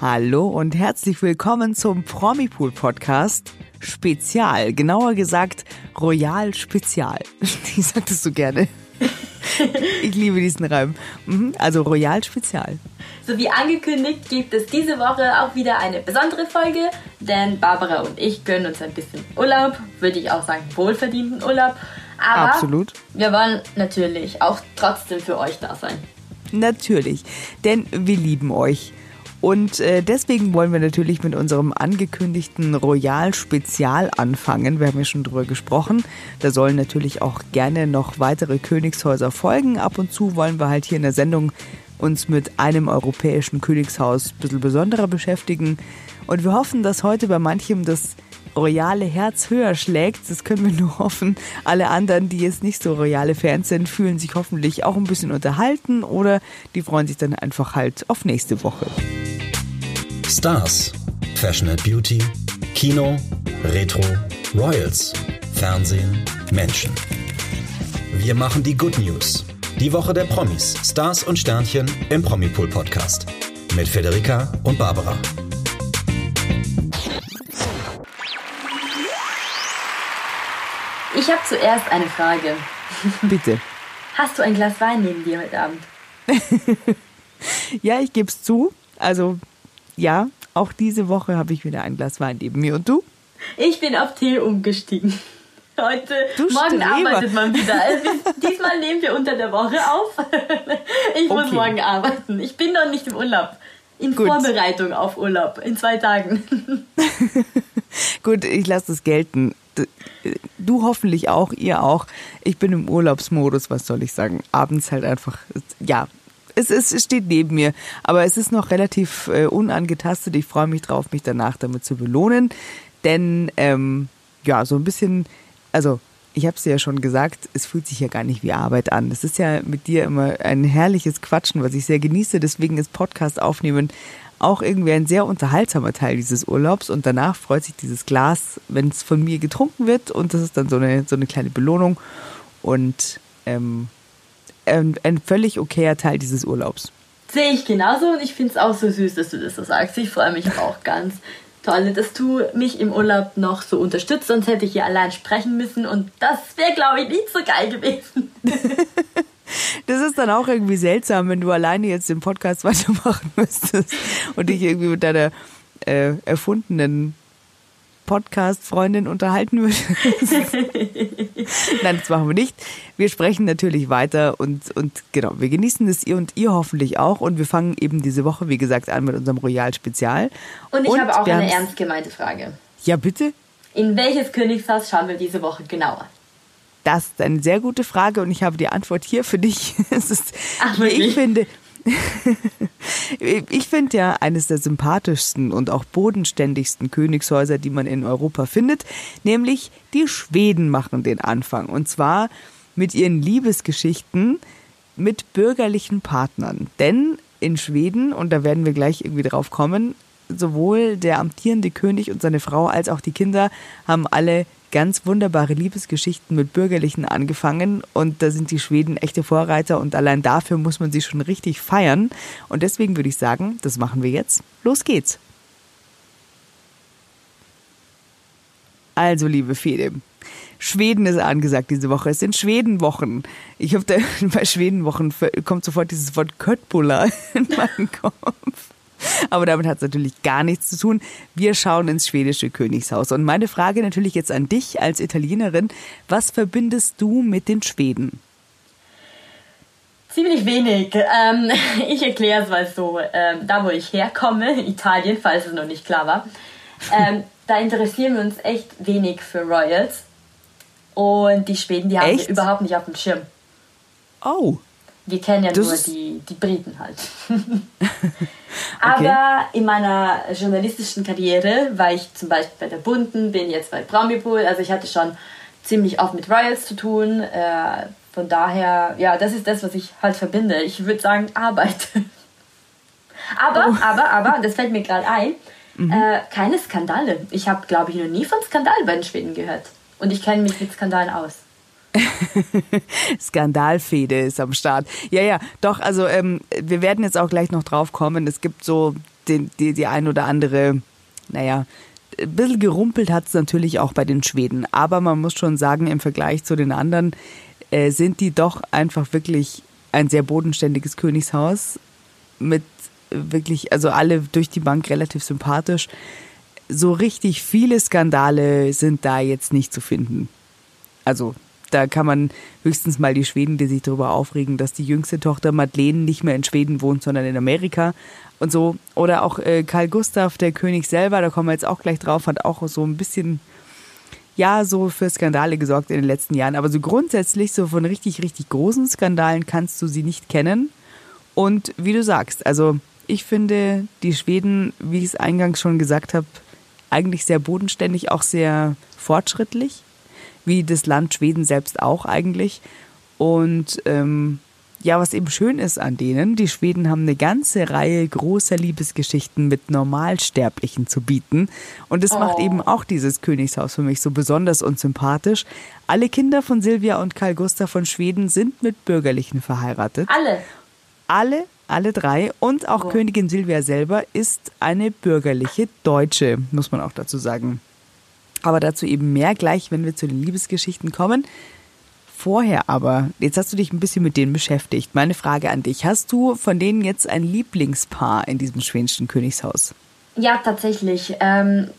Hallo und herzlich willkommen zum Promipool Podcast Spezial, genauer gesagt Royal Spezial. Die sagtest du gerne. Ich liebe diesen Reim. Mhm, also Royal Spezial. So wie angekündigt gibt es diese Woche auch wieder eine besondere Folge, denn Barbara und ich gönnen uns ein bisschen Urlaub, würde ich auch sagen wohlverdienten Urlaub. Aber Absolut. wir wollen natürlich auch trotzdem für euch da sein. Natürlich, denn wir lieben euch. Und äh, deswegen wollen wir natürlich mit unserem angekündigten Royal Spezial anfangen. Wir haben ja schon drüber gesprochen. Da sollen natürlich auch gerne noch weitere Königshäuser folgen. Ab und zu wollen wir halt hier in der Sendung uns mit einem europäischen Königshaus ein bisschen besonderer beschäftigen. Und wir hoffen, dass heute bei manchem das royale Herz höher schlägt. Das können wir nur hoffen. Alle anderen, die jetzt nicht so royale Fans sind, fühlen sich hoffentlich auch ein bisschen unterhalten oder die freuen sich dann einfach halt auf nächste Woche. Stars, Fashion and Beauty, Kino, Retro, Royals, Fernsehen, Menschen. Wir machen die Good News. Die Woche der Promis, Stars und Sternchen im Promipool Podcast. Mit Federica und Barbara. Ich habe zuerst eine Frage. Bitte. Hast du ein Glas Wein neben dir heute Abend? Ja, ich gebe es zu. Also ja, auch diese Woche habe ich wieder ein Glas Wein neben mir. Und du? Ich bin auf Tee umgestiegen. Heute, Du morgen Streber. arbeitet man wieder. Also, diesmal nehmen wir unter der Woche auf. Ich muss Okay. morgen arbeiten. Ich bin noch nicht im Urlaub. In Gut. Vorbereitung auf Urlaub. In zwei Tagen. Gut, ich lasse das gelten. Du hoffentlich auch, ihr auch. Ich bin im Urlaubsmodus, was soll ich sagen? Abends halt einfach, ja, es, ist, es steht neben mir. Aber es ist noch relativ äh, unangetastet. Ich freue mich drauf, mich danach damit zu belohnen. Denn, ähm, ja, so ein bisschen, also ich habe es dir ja schon gesagt, es fühlt sich ja gar nicht wie Arbeit an. Es ist ja mit dir immer ein herrliches Quatschen, was ich sehr genieße. Deswegen ist Podcast aufnehmen auch irgendwie ein sehr unterhaltsamer Teil dieses Urlaubs. Und danach freut sich dieses Glas, wenn es von mir getrunken wird. Und das ist dann so eine, so eine kleine Belohnung. Und ähm, ein, ein völlig okayer Teil dieses Urlaubs. Sehe ich genauso und ich finde es auch so süß, dass du das so sagst. Ich freue mich auch ganz toll, dass du mich im Urlaub noch so unterstützt, sonst hätte ich hier allein sprechen müssen und das wäre, glaube ich, nicht so geil gewesen. Das ist dann auch irgendwie seltsam, wenn du alleine jetzt den Podcast weitermachen müsstest und dich irgendwie mit deiner äh, erfundenen Podcast-Freundin unterhalten würdest. Nein, das machen wir nicht. Wir sprechen natürlich weiter und, und genau, wir genießen das ihr und ihr hoffentlich auch. Und wir fangen eben diese Woche, wie gesagt, an mit unserem Royal-Spezial. Und ich habe auch eine ernst gemeinte Frage. Ja, bitte? In welches Königshaus schauen wir diese Woche genauer? Das ist eine sehr gute Frage und ich habe die Antwort hier für dich. Es ist, Ach, ich finde, ich finde ja eines der sympathischsten und auch bodenständigsten Königshäuser, die man in Europa findet, nämlich die Schweden machen den Anfang und zwar mit ihren Liebesgeschichten mit bürgerlichen Partnern. Denn in Schweden, und da werden wir gleich irgendwie drauf kommen, sowohl der amtierende König und seine Frau als auch die Kinder haben alle ganz wunderbare Liebesgeschichten mit Bürgerlichen angefangen und da sind die Schweden echte Vorreiter und allein dafür muss man sie schon richtig feiern und deswegen würde ich sagen, das machen wir jetzt. Los geht's. Also, liebe Fede, Schweden ist angesagt diese Woche. Es sind Schwedenwochen. Ich da bei Schwedenwochen kommt sofort dieses Wort Köttbullar in meinen Kopf. Aber damit hat es natürlich gar nichts zu tun. Wir schauen ins schwedische Königshaus. Und meine Frage natürlich jetzt an dich als Italienerin. Was verbindest du mit den Schweden? Ziemlich wenig. Ähm, ich erkläre es mal so. Ähm, da, wo ich herkomme, Italien, falls es noch nicht klar war, ähm, da interessieren wir uns echt wenig für Royals. Und die Schweden, die haben Echt? wir überhaupt nicht auf dem Schirm. Oh, Wir kennen ja Das nur die, die Briten halt. Aber in meiner journalistischen Karriere war ich zum Beispiel bei der Bunten, bin jetzt bei Promipool, also ich hatte schon ziemlich oft mit Royals zu tun. Äh, von daher, ja, das ist das, was ich halt verbinde. Ich würde sagen Arbeit. aber, Oh. aber, aber, das fällt mir gerade ein, Mhm. äh, keine Skandale. Ich habe, glaube ich, noch nie von Skandalen bei den Schweden gehört. Und ich kenne mich mit Skandalen aus. Skandalfede ist am Start. Ja, ja, doch, also ähm, wir werden jetzt auch gleich noch drauf kommen. Es gibt so den, die, die ein oder andere, naja, ein bisschen gerumpelt hat es natürlich auch bei den Schweden. Aber man muss schon sagen, im Vergleich zu den anderen äh, sind die doch einfach wirklich ein sehr bodenständiges Königshaus mit wirklich, also alle durch die Bank relativ sympathisch. So richtig viele Skandale sind da jetzt nicht zu finden. Also da kann man höchstens mal die Schweden, die sich darüber aufregen, dass die jüngste Tochter Madeleine nicht mehr in Schweden wohnt, sondern in Amerika und so. Oder auch äh, Karl Gustav, der König selber, da kommen wir jetzt auch gleich drauf, hat auch so ein bisschen, ja, so für Skandale gesorgt in den letzten Jahren. Aber so grundsätzlich, so von richtig, richtig großen Skandalen kannst du sie nicht kennen. Und wie du sagst, also ich finde die Schweden, wie ich es eingangs schon gesagt habe, eigentlich sehr bodenständig, auch sehr fortschrittlich wie das Land Schweden selbst auch eigentlich. Und ähm, ja, was eben schön ist an denen, die Schweden haben eine ganze Reihe großer Liebesgeschichten mit Normalsterblichen zu bieten. Und das oh. macht eben auch dieses Königshaus für mich so besonders und sympathisch. Alle Kinder von Silvia und Karl Gustav von Schweden sind mit Bürgerlichen verheiratet. Alle? Alle, alle drei. Und auch oh. Königin Silvia selber ist eine bürgerliche Deutsche, muss man auch dazu sagen. Aber dazu eben mehr gleich, wenn wir zu den Liebesgeschichten kommen. Vorher aber, jetzt hast du dich ein bisschen mit denen beschäftigt. Meine Frage an dich, hast du von denen jetzt ein Lieblingspaar in diesem schwedischen Königshaus? Ja, tatsächlich. Ähm,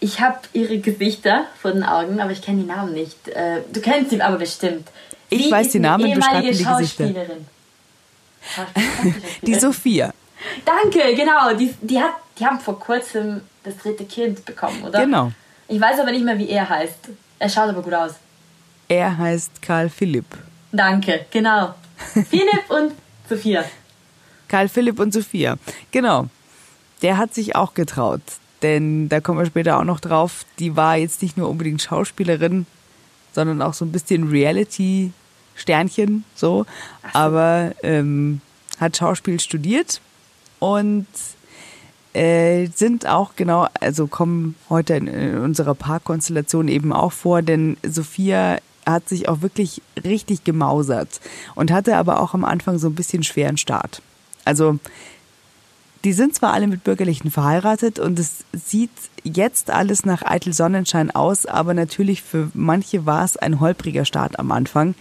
ich habe ihre Gesichter vor den Augen, aber ich kenne die Namen nicht. Äh, du kennst sie aber bestimmt. Ich weiß die Namen, beschreib die Gesichter. die Sophia. Danke, genau. Die, die, hat, die haben vor kurzem das dritte Kind bekommen, oder? Genau. Ich weiß aber nicht mehr, wie er heißt. Er schaut aber gut aus. Er heißt Karl Philipp. Danke, genau. Philipp und Sophia. Karl Philipp und Sophia. Genau. Der hat sich auch getraut. Denn da kommen wir später auch noch drauf. Die war jetzt nicht nur unbedingt Schauspielerin, sondern auch so ein bisschen Reality-Sternchen, so. so. Aber ähm, hat Schauspiel studiert und äh, sind auch genau, also kommen heute in, in unserer Parkkonstellation eben auch vor, denn Sophia hat sich auch wirklich richtig gemausert und hatte aber auch am Anfang so ein bisschen schweren Start. Also die sind zwar alle mit Bürgerlichen verheiratet und es sieht jetzt alles nach eitel Sonnenschein aus, aber natürlich für manche war es ein holpriger Start am Anfang.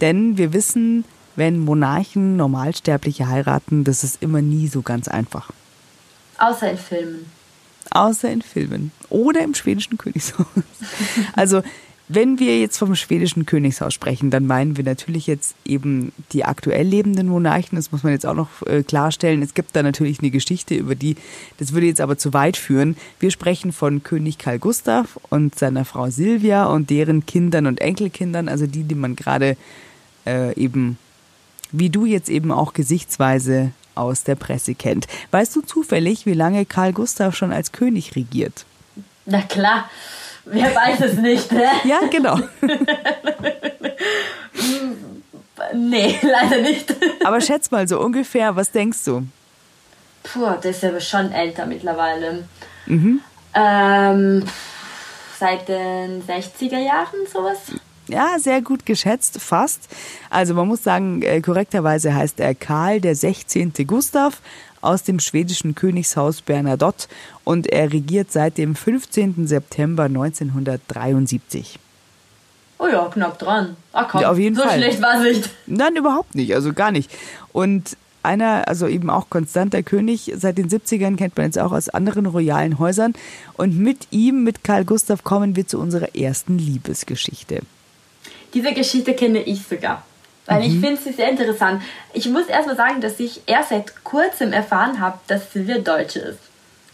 Denn wir wissen, wenn Monarchen Normalsterbliche heiraten, das ist immer nie so ganz einfach. Außer in Filmen. Außer in Filmen. Oder im schwedischen Königshaus. Also, wenn wir jetzt vom schwedischen Königshaus sprechen, dann meinen wir natürlich jetzt eben die aktuell lebenden Monarchen. Das muss man jetzt auch noch äh, klarstellen. Es gibt da natürlich eine Geschichte über die, das würde jetzt aber zu weit führen. Wir sprechen von König Karl Gustav und seiner Frau Silvia und deren Kindern und Enkelkindern, also die, die man gerade äh, eben, wie du jetzt eben auch gesichtsweise aus der Presse kennt. Weißt du zufällig, wie lange Karl Gustav schon als König regiert? Na klar, wer weiß es nicht, ne? ja, genau. nee, leider nicht. Aber schätz mal so ungefähr, was denkst du? Puh, der ist aber schon älter mittlerweile. Mhm. Ähm, seit den 60er Jahren sowas ja, sehr gut geschätzt, fast. Also man muss sagen, äh, korrekterweise heißt er Karl der 16. Gustav aus dem schwedischen Königshaus Bernadotte und er regiert seit dem 15. September 1973. Oh ja, knapp dran. Ach komm, ja, auf jeden so Fall. schlecht war es nicht. Nein, überhaupt nicht, also gar nicht. Und einer, also eben auch konstanter König, seit den 70ern kennt man jetzt auch aus anderen royalen Häusern. Und mit ihm, mit Karl Gustav, kommen wir zu unserer ersten Liebesgeschichte. Diese Geschichte kenne ich sogar. Weil mhm. ich finde sie sehr interessant. Ich muss erstmal sagen, dass ich erst seit kurzem erfahren habe, dass Silvia Deutsche ist.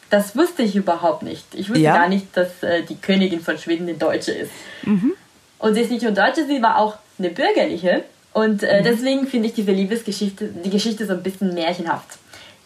Das wusste ich überhaupt nicht. Ich wusste ja. gar nicht, dass äh, die Königin von Schweden eine Deutsche ist. Mhm. Und sie ist nicht nur Deutsche, sie war auch eine bürgerliche. Und äh, mhm. deswegen finde ich diese Liebesgeschichte, die Geschichte so ein bisschen märchenhaft.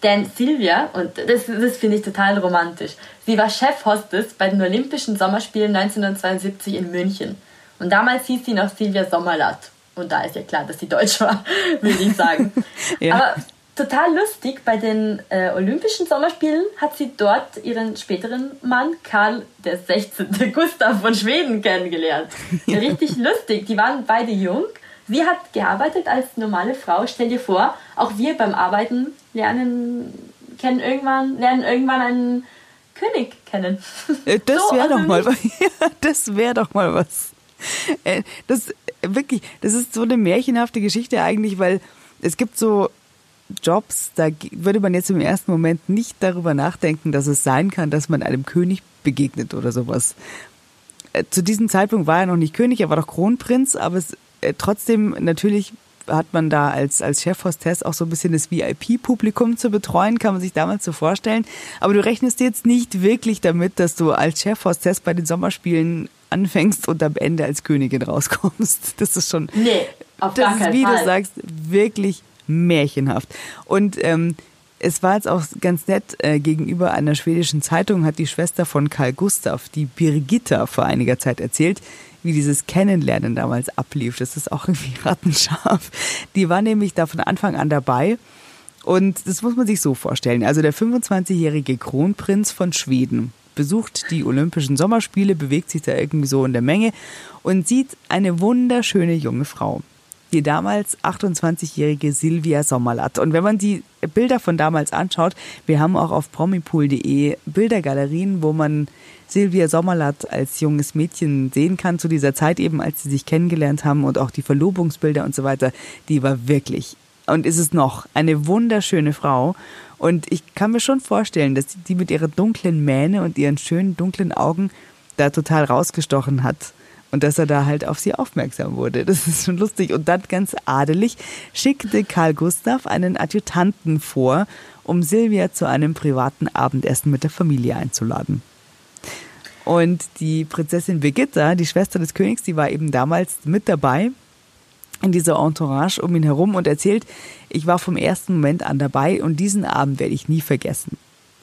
Denn Silvia, und das, das finde ich total romantisch, sie war Chefhostess bei den Olympischen Sommerspielen 1972 in München. Und damals hieß sie noch Silvia Sommerlatt. Und da ist ja klar, dass sie deutsch war, würde ich sagen. ja. Aber total lustig, bei den äh, Olympischen Sommerspielen hat sie dort ihren späteren Mann Karl der 16. Gustav von Schweden kennengelernt. Ja. Richtig lustig. Die waren beide jung. Sie hat gearbeitet als normale Frau. Stell dir vor, auch wir beim Arbeiten lernen kennen irgendwann, lernen irgendwann einen König kennen. Äh, Das So, wäre also doch mal was. Ja, das wäre doch mal was. Äh, Das wirklich, das ist so eine märchenhafte Geschichte eigentlich, weil es gibt so Jobs, da würde man jetzt im ersten Moment nicht darüber nachdenken, dass es sein kann, dass man einem König begegnet oder sowas. Äh, Zu diesem Zeitpunkt war er noch nicht König, er war doch Kronprinz, aber es, äh, trotzdem natürlich hat man da als, als Chefhostess auch so ein bisschen das VIP-Publikum zu betreuen, kann man sich damals so vorstellen. Aber du rechnest jetzt nicht wirklich damit, dass du als Chefhostess bei den Sommerspielen anfängst und am Ende als Königin rauskommst. Das ist schon, Nee, auf das ist, wie Fall. du sagst, wirklich märchenhaft. Und ähm, es war jetzt auch ganz nett, äh, gegenüber einer schwedischen Zeitung hat die Schwester von Karl Gustav, die Birgitta, vor einiger Zeit erzählt, wie dieses Kennenlernen damals ablief. Das ist auch irgendwie rattenscharf. Die war nämlich da von Anfang an dabei. Und das muss man sich so vorstellen. Also der 25-jährige Kronprinz von Schweden besucht die Olympischen Sommerspiele, bewegt sich da irgendwie so in der Menge und sieht eine wunderschöne junge Frau. Die damals 28-jährige Silvia Sommerlath. Und wenn man die Bilder von damals anschaut, wir haben auch auf promipool.de Bildergalerien, wo man Silvia Sommerlath als junges Mädchen sehen kann zu dieser Zeit eben, als sie sich kennengelernt haben und auch die Verlobungsbilder und so weiter. Die war wirklich und ist es noch eine wunderschöne Frau. Und ich kann mir schon vorstellen, dass die mit ihrer dunklen Mähne und ihren schönen dunklen Augen da total rausgestochen hat. Und dass er da halt auf sie aufmerksam wurde. Das ist schon lustig. Und dann ganz adelig schickte Karl Gustav einen Adjutanten vor, um Silvia zu einem privaten Abendessen mit der Familie einzuladen. Und die Prinzessin Birgitta, die Schwester des Königs, die war eben damals mit dabei in dieser Entourage um ihn herum und erzählt, ich war vom ersten Moment an dabei und diesen Abend werde ich nie vergessen.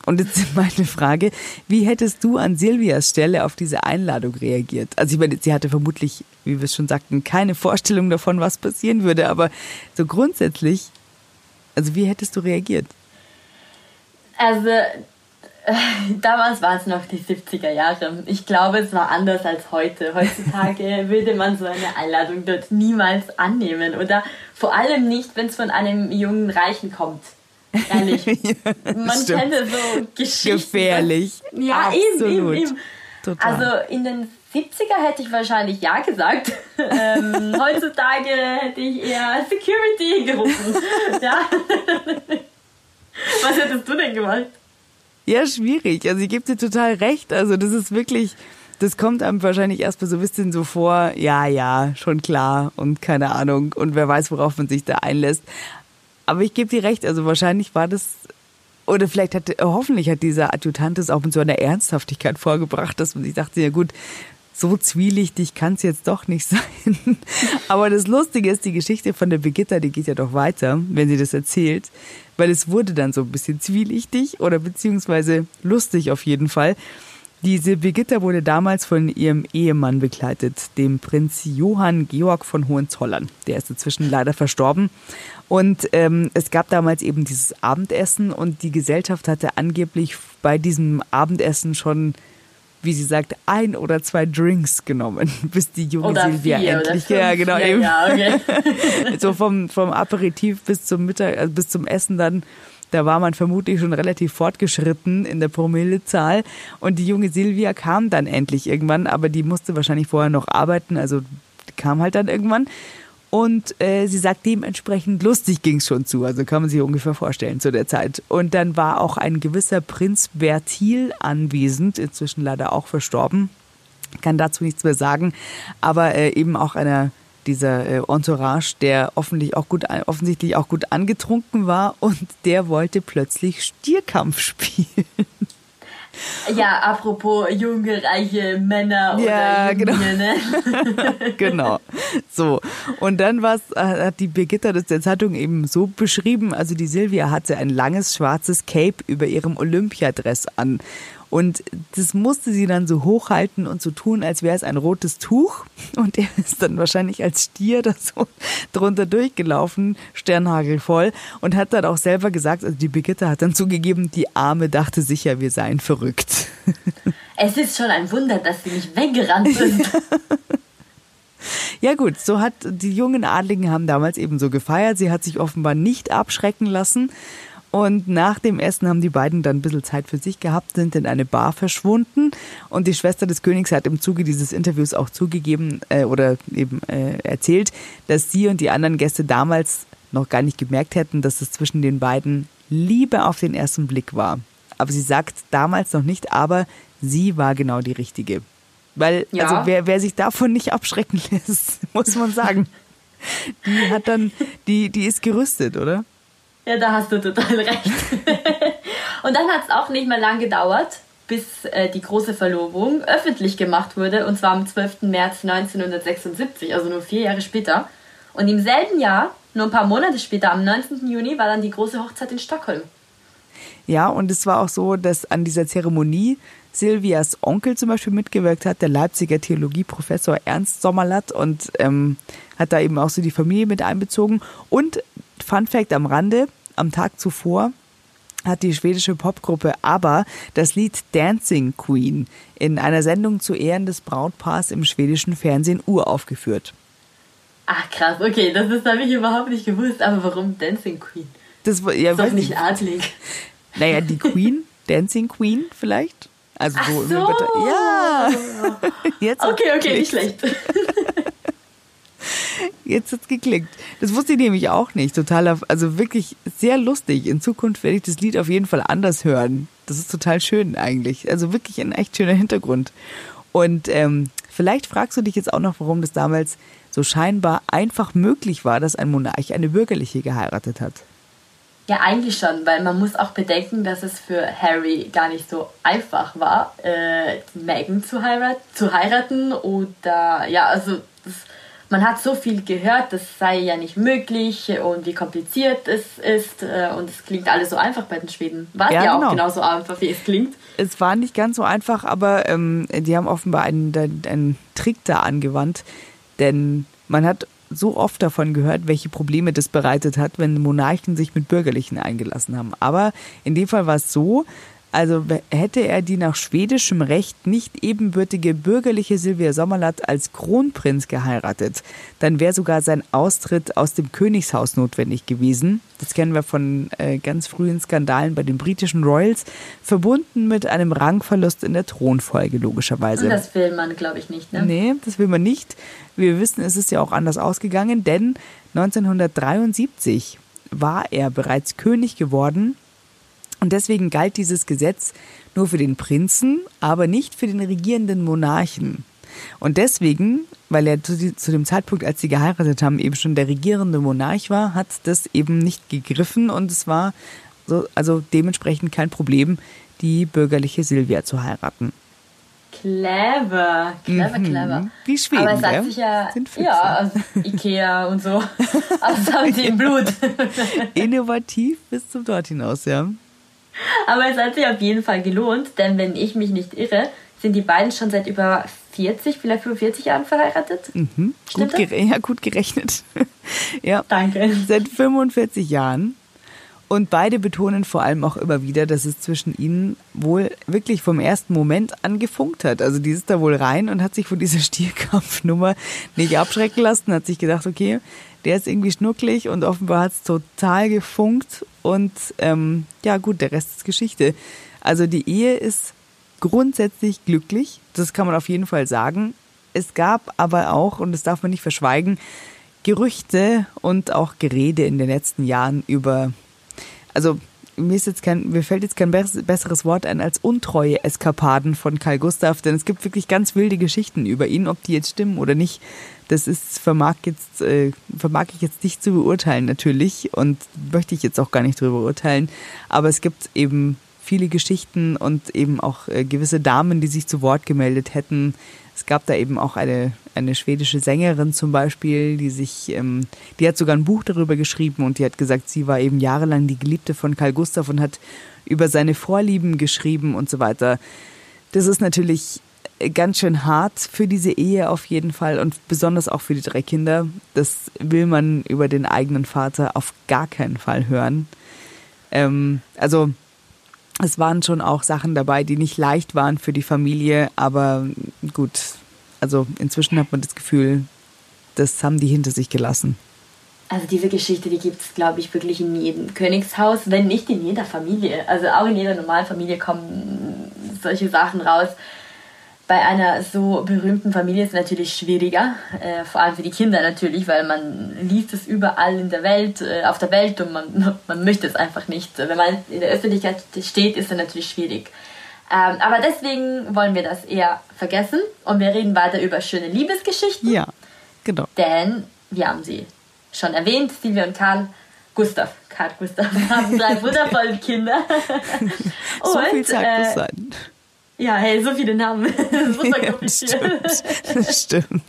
Und jetzt meine Frage, wie hättest du an Silvias Stelle auf diese Einladung reagiert? Also ich meine, sie hatte vermutlich, wie wir es schon sagten, keine Vorstellung davon, was passieren würde, aber so grundsätzlich, also wie hättest du reagiert? Also, damals waren es noch die 70er Jahre. Ich glaube, es war anders als heute. Heutzutage würde man so eine Einladung dort niemals annehmen. Oder vor allem nicht, wenn es von einem jungen Reichen kommt. Ehrlich. man stimmt. kennt ja so Geschichten. Gefährlich. Ja, eben, Absolut. eben, eben. Total. Also in den 70er hätte ich wahrscheinlich ja gesagt. ähm, heutzutage hätte ich eher Security gerufen. ja. Was hättest du denn gemacht? Ja, schwierig. Also ich gebe dir total recht. Also das ist wirklich, das kommt einem wahrscheinlich erstmal so ein bisschen so vor, ja, ja, schon klar und keine Ahnung und wer weiß, worauf man sich da einlässt. Aber ich gebe dir recht, also wahrscheinlich war das, oder vielleicht hat, hoffentlich hat dieser Adjutant es auch mit so einer Ernsthaftigkeit vorgebracht, dass man sich dachte, ja gut, so zwielichtig kann es jetzt doch nicht sein. Aber das Lustige ist, die Geschichte von der Birgitta, die geht ja doch weiter, wenn sie das erzählt, weil es wurde dann so ein bisschen zwielichtig oder beziehungsweise lustig auf jeden Fall. Diese Birgitta wurde damals von ihrem Ehemann begleitet, dem Prinz Johann Georg von Hohenzollern. Der ist inzwischen leider verstorben. Und ähm, es gab damals eben dieses Abendessen und die Gesellschaft hatte angeblich bei diesem Abendessen schon wie sie sagt, ein oder zwei Drinks genommen, bis die junge Oder Silvia vier endlich, oder ja genau ja, eben, Ja, okay. so vom vom Aperitif bis zum Mittag, also bis zum Essen dann, da war man vermutlich schon relativ fortgeschritten in der Promillezahl und die junge Silvia kam dann endlich irgendwann, aber die musste wahrscheinlich vorher noch arbeiten, also die kam halt dann irgendwann. Und äh, sie sagt, dementsprechend lustig ging's schon zu. Also kann man sich ungefähr vorstellen zu der Zeit. Und dann war auch ein gewisser Prinz Bertil anwesend, inzwischen leider auch verstorben. Kann dazu nichts mehr sagen. Aber äh, eben auch einer dieser äh, Entourage, der offensichtlich auch, gut, offensichtlich auch gut angetrunken war und der wollte plötzlich Stierkampf spielen. Ja, apropos junge, reiche Männer Ja, oder genau. Junge, ne? genau. So. Und dann war's, äh, hat die Birgitta das der Zeitung eben so beschrieben. Also die Silvia hatte ein langes schwarzes Cape über ihrem Olympiadress an. Und das musste sie dann so hochhalten und so tun, als wäre es ein rotes Tuch. Und er ist dann wahrscheinlich als Stier da so drunter durchgelaufen, sternhagelvoll. Und hat dann auch selber gesagt, also die Birgitta hat dann zugegeben, die Arme dachte sicher, wir seien verrückt. Es ist schon ein Wunder, dass sie nicht weggerannt sind. Ja gut, so hat die jungen Adligen haben damals eben so gefeiert. Sie hat sich offenbar nicht abschrecken lassen. Und nach dem Essen haben die beiden dann ein bisschen Zeit für sich gehabt, sind in eine Bar verschwunden. Und die Schwester des Königs hat im Zuge dieses Interviews auch zugegeben äh, oder eben äh, erzählt, dass sie und die anderen Gäste damals noch gar nicht gemerkt hätten, dass es zwischen den beiden Liebe auf den ersten Blick war. Aber sie sagt damals noch nicht, aber sie war genau die richtige. Weil, ja. also wer, wer sich davon nicht abschrecken lässt, muss man sagen, die hat dann, die, die ist gerüstet, oder? Ja, da hast du total recht. und dann hat es auch nicht mehr lang gedauert, bis äh, die große Verlobung öffentlich gemacht wurde, und zwar am 12. März 1976, also nur vier Jahre später. Und im selben Jahr, nur ein paar Monate später, am 19. Juni, war dann die große Hochzeit in Stockholm. Ja, und es war auch so, dass an dieser Zeremonie Silvias Onkel zum Beispiel mitgewirkt hat, der Leipziger Theologieprofessor Ernst Sommerlatt und ähm, hat da eben auch so die Familie mit einbezogen. Und Fun Fact am Rande, am Tag zuvor hat die schwedische Popgruppe ABBA das Lied Dancing Queen in einer Sendung zu Ehren des Brautpaars im schwedischen Fernsehen uraufgeführt. Ach krass, okay, das ist habe ich überhaupt nicht gewusst, aber warum Dancing Queen? Das ja, ist doch nicht adlig. Naja, die Queen, Dancing Queen vielleicht? Also so, Ach so. Ja. Jetzt okay, okay, nicht schlecht. Jetzt hat es geklickt. Das wusste ich nämlich auch nicht. Total, also wirklich sehr lustig. In Zukunft werde ich das Lied auf jeden Fall anders hören. Das ist total schön eigentlich. Also wirklich ein echt schöner Hintergrund. Und ähm, vielleicht fragst du dich jetzt auch noch, warum das damals so scheinbar einfach möglich war, dass ein Monarch eine bürgerliche geheiratet hat. Ja, eigentlich schon, weil man muss auch bedenken, dass es für Harry gar nicht so einfach war, äh, Meghan zu, heirat zu heiraten oder ja, also das, man hat so viel gehört, das sei ja nicht möglich und wie kompliziert es ist äh, und es klingt alles so einfach bei den Schweden. War ja, ja genau. auch genauso einfach, wie es klingt. Es war nicht ganz so einfach, aber ähm, die haben offenbar einen, einen Trick da angewandt, denn man hat so oft davon gehört, welche Probleme das bereitet hat, wenn Monarchen sich mit Bürgerlichen eingelassen haben. Aber in dem Fall war es so, also hätte er die nach schwedischem Recht nicht ebenbürtige bürgerliche Silvia Sommerlath als Kronprinz geheiratet, dann wäre sogar sein Austritt aus dem Königshaus notwendig gewesen. Das kennen wir von äh, ganz frühen Skandalen bei den britischen Royals, verbunden mit einem Rangverlust in der Thronfolge logischerweise. Das will man, glaube ich, nicht. Ne? Nee, das will man nicht. Wir wissen, es ist ja auch anders ausgegangen, denn 1973 war er bereits König geworden und deswegen galt dieses Gesetz nur für den Prinzen, aber nicht für den regierenden Monarchen. Und deswegen, weil er zu, dem Zeitpunkt, als sie geheiratet haben, eben schon der regierende Monarch war, hat das eben nicht gegriffen und es war so, also dementsprechend kein Problem, die bürgerliche Silvia zu heiraten. Clever, clever, mhm. clever. Wie Schweden, Aber es hat sich ja, ja, also Ikea und so. Das haben sie im Blut. Innovativ bis zum Dort hinaus, ja. Aber es hat sich auf jeden Fall gelohnt, denn wenn ich mich nicht irre, sind die beiden schon seit über 40, vielleicht 45 Jahren verheiratet. Mhm. Gut, ja, gut gerechnet. ja. Danke. Seit 45 Jahren. Und beide betonen vor allem auch immer wieder, dass es zwischen ihnen wohl wirklich vom ersten Moment an gefunkt hat. Also die ist da wohl rein und hat sich von dieser Stierkampfnummer nicht abschrecken lassen, hat sich gedacht, okay, der ist irgendwie schnucklig und offenbar hat es total gefunkt. Und ähm, ja gut, der Rest ist Geschichte. Also die Ehe ist grundsätzlich glücklich, das kann man auf jeden Fall sagen. Es gab aber auch, und das darf man nicht verschweigen, Gerüchte und auch Gerede in den letzten Jahren über also mir ist jetzt kein, mir fällt jetzt kein besseres Wort ein als untreue Eskapaden von Karl Gustav, denn es gibt wirklich ganz wilde Geschichten über ihn, ob die jetzt stimmen oder nicht. Das ist, vermag jetzt, äh, vermag ich jetzt nicht zu beurteilen natürlich und möchte ich jetzt auch gar nicht drüber urteilen. Aber es gibt eben viele Geschichten und eben auch äh, gewisse Damen, die sich zu Wort gemeldet hätten, es gab da eben auch eine, eine schwedische Sängerin zum Beispiel, die sich, ähm, die hat sogar ein Buch darüber geschrieben und die hat gesagt, sie war eben jahrelang die Geliebte von Karl Gustav und hat über seine Vorlieben geschrieben und so weiter. Das ist natürlich ganz schön hart für diese Ehe auf jeden Fall und besonders auch für die drei Kinder. Das will man über den eigenen Vater auf gar keinen Fall hören. Ähm, also es waren schon auch Sachen dabei, die nicht leicht waren für die Familie, aber gut, also inzwischen hat man das Gefühl, das haben die hinter sich gelassen. Also diese Geschichte, die gibt es, glaube ich, wirklich in jedem Königshaus, wenn nicht in jeder Familie. Also auch in jeder normalen Familie kommen solche Sachen raus. Bei einer so berühmten Familie ist es natürlich schwieriger, äh, vor allem für die Kinder natürlich, weil man liest es überall in der Welt, äh, auf der Welt und man, man möchte es einfach nicht. Wenn man in der Öffentlichkeit steht, ist es natürlich schwierig. Ähm, aber deswegen wollen wir das eher vergessen und wir reden weiter über schöne Liebesgeschichten. Ja, genau. Denn wir haben sie schon erwähnt, Silvia und Karl Gustav. Karl Gustav haben drei wundervolle Kinder. so viel Zeit äh, muss sein. Ja, hey, so viele Namen. so ja, stimmt. Das stimmt.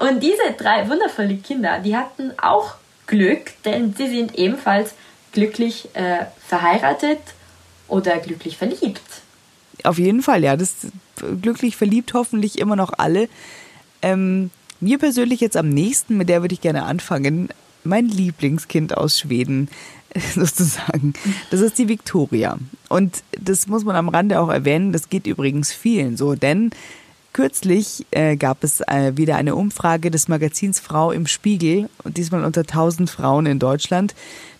Und diese drei wundervollen Kinder, die hatten auch Glück, denn sie sind ebenfalls glücklich äh, verheiratet oder glücklich verliebt. Auf jeden Fall, ja. Das glücklich verliebt hoffentlich immer noch alle. Ähm, mir persönlich jetzt am nächsten, mit der würde ich gerne anfangen, mein Lieblingskind aus Schweden sozusagen. Das ist die Victoria. Und das muss man am Rande auch erwähnen, das geht übrigens vielen so, denn kürzlich äh, gab es äh, wieder eine Umfrage des Magazins Frau im Spiegel, diesmal unter 1000 Frauen in Deutschland,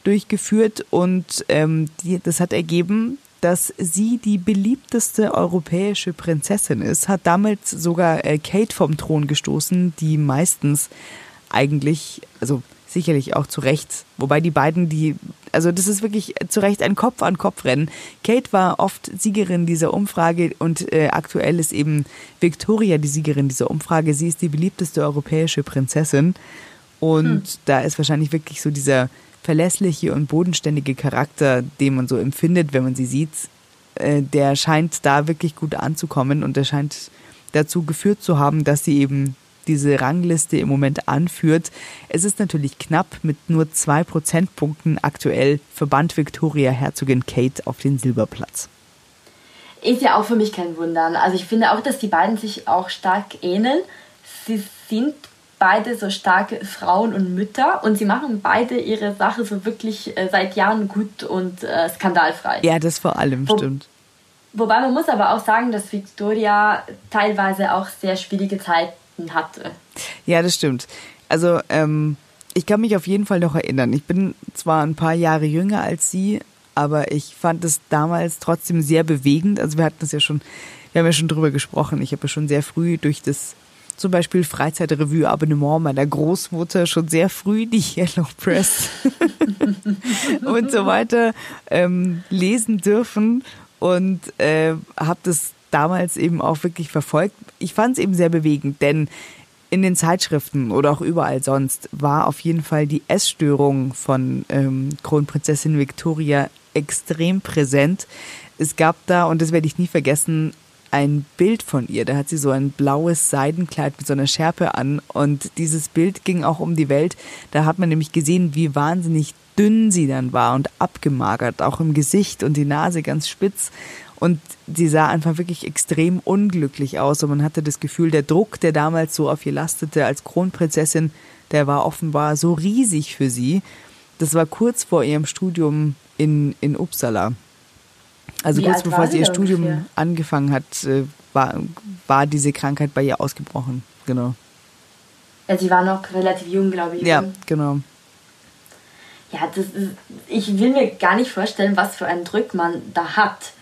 durchgeführt und ähm, die, das hat ergeben, dass sie die beliebteste europäische Prinzessin ist, hat damals sogar äh, Kate vom Thron gestoßen, die meistens eigentlich, also sicherlich auch zu Recht, wobei die beiden, die, also das ist wirklich zu Recht ein Kopf-an-Kopf-Rennen. Kate war oft Siegerin dieser Umfrage und äh, aktuell ist eben Victoria die Siegerin dieser Umfrage. Sie ist die beliebteste europäische Prinzessin und hm. da ist wahrscheinlich wirklich so dieser verlässliche und bodenständige Charakter, den man so empfindet, wenn man sie sieht, äh, der scheint da wirklich gut anzukommen und der scheint dazu geführt zu haben, dass sie eben diese Rangliste im Moment anführt. Es ist natürlich knapp mit nur zwei Prozentpunkten aktuell verband Victoria Herzogin Kate auf den Silberplatz. Ist ja auch für mich kein Wunder. Also ich finde auch, dass die beiden sich auch stark ähneln. Sie sind beide so starke Frauen und Mütter und sie machen beide ihre Sache so wirklich äh, seit Jahren gut und äh, skandalfrei. Ja, das vor allem Wo stimmt. Wobei man muss aber auch sagen, dass Victoria teilweise auch sehr schwierige Zeiten hatte. Ja, das stimmt. Also ähm, ich kann mich auf jeden Fall noch erinnern. Ich bin zwar ein paar Jahre jünger als sie, aber ich fand es damals trotzdem sehr bewegend. Also wir hatten es ja schon, wir haben ja schon drüber gesprochen. Ich habe ja schon sehr früh durch das zum Beispiel Freizeitrevue-Abonnement meiner Großmutter schon sehr früh die Yellow Press und so weiter ähm, lesen dürfen und äh, habe das damals eben auch wirklich verfolgt. Ich fand es eben sehr bewegend, denn in den Zeitschriften oder auch überall sonst war auf jeden Fall die Essstörung von ähm, Kronprinzessin Victoria extrem präsent. Es gab da, und das werde ich nie vergessen, ein Bild von ihr. Da hat sie so ein blaues Seidenkleid mit so einer Schärpe an. Und dieses Bild ging auch um die Welt. Da hat man nämlich gesehen, wie wahnsinnig dünn sie dann war und abgemagert, auch im Gesicht und die Nase ganz spitz. Und sie sah einfach wirklich extrem unglücklich aus. Und man hatte das Gefühl, der Druck, der damals so auf ihr lastete als Kronprinzessin, der war offenbar so riesig für sie. Das war kurz vor ihrem Studium in, in Uppsala. Also Wie kurz bevor sie ihr Studium ungefähr? angefangen hat, äh, war, war diese Krankheit bei ihr ausgebrochen. Genau. Ja, sie war noch relativ jung, glaube ich. Ja, genau. Ja, das ist, ich will mir gar nicht vorstellen, was für einen Druck man da hat.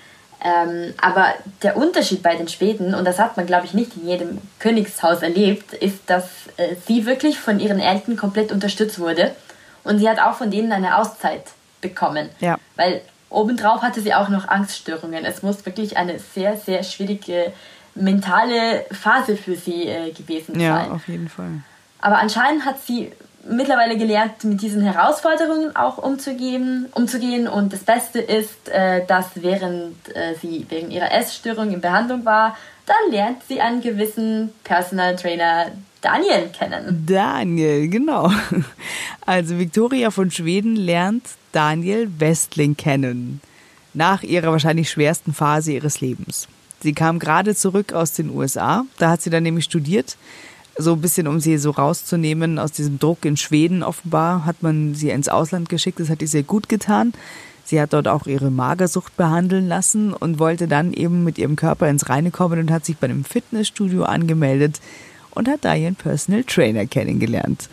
Ähm, aber der Unterschied bei den Schweden, und das hat man, glaube ich, nicht in jedem Königshaus erlebt, ist, dass äh, sie wirklich von ihren Eltern komplett unterstützt wurde. Und sie hat auch von denen eine Auszeit bekommen. Ja. Weil obendrauf hatte sie auch noch Angststörungen. Es muss wirklich eine sehr, sehr schwierige mentale Phase für sie äh, gewesen sein. Ja, auf jeden Fall. Aber anscheinend hat sie mittlerweile gelernt, mit diesen Herausforderungen auch umzugehen. umzugehen. Und das Beste ist, äh, dass während äh, sie wegen ihrer Essstörung in Behandlung war, dann lernt sie einen gewissen Personal Trainer Daniel kennen. Daniel, genau. Also Victoria von Schweden lernt Daniel Westling kennen. Nach ihrer wahrscheinlich schwersten Phase ihres Lebens. Sie kam gerade zurück aus den USA. Da hat sie dann nämlich studiert. So ein bisschen, um sie so rauszunehmen aus diesem Druck in Schweden offenbar, hat man sie ins Ausland geschickt. Das hat ihr sehr gut getan. Sie hat dort auch ihre Magersucht behandeln lassen und wollte dann eben mit ihrem Körper ins Reine kommen und hat sich bei einem Fitnessstudio angemeldet und hat da ihren Personal Trainer kennengelernt.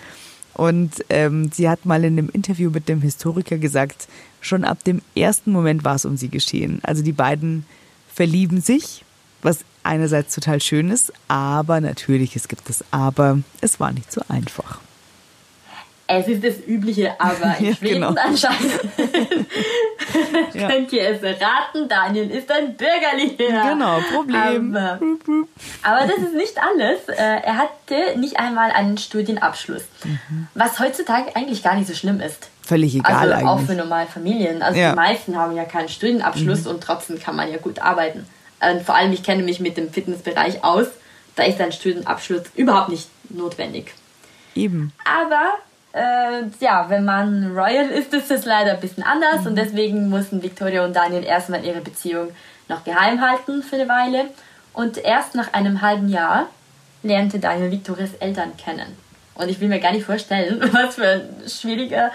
Und ähm, sie hat mal in einem Interview mit dem Historiker gesagt, schon ab dem ersten Moment war es um sie geschehen. Also die beiden verlieben sich, was einerseits total schön ist, aber natürlich, es gibt es Aber, es war nicht so einfach. Es ist das übliche Aber in Ja, Schweden genau. anscheinend. Ja. Könnt ihr es erraten? Daniel ist ein Bürgerlicher. Genau, Problem. Aber, aber das ist nicht alles. Äh, Er hatte nicht einmal einen Studienabschluss. Mhm. Was heutzutage eigentlich gar nicht so schlimm ist. Völlig egal also auch für eigentlich. normale Familien. Also Ja. Mhm. die meisten haben ja keinen Studienabschluss und trotzdem kann man ja gut arbeiten. Und vor allem, ich kenne mich mit dem Fitnessbereich aus. Da ist ein Studienabschluss überhaupt nicht notwendig. Eben. Aber äh, ja, wenn man Royal ist, ist es leider ein bisschen anders Mhm. und deswegen mussten Victoria und Daniel erstmal ihre Beziehung noch geheim halten für eine Weile. Und erst nach einem halben Jahr lernte Daniel Victorias Eltern kennen. Und ich will mir gar nicht vorstellen, was für ein schwieriger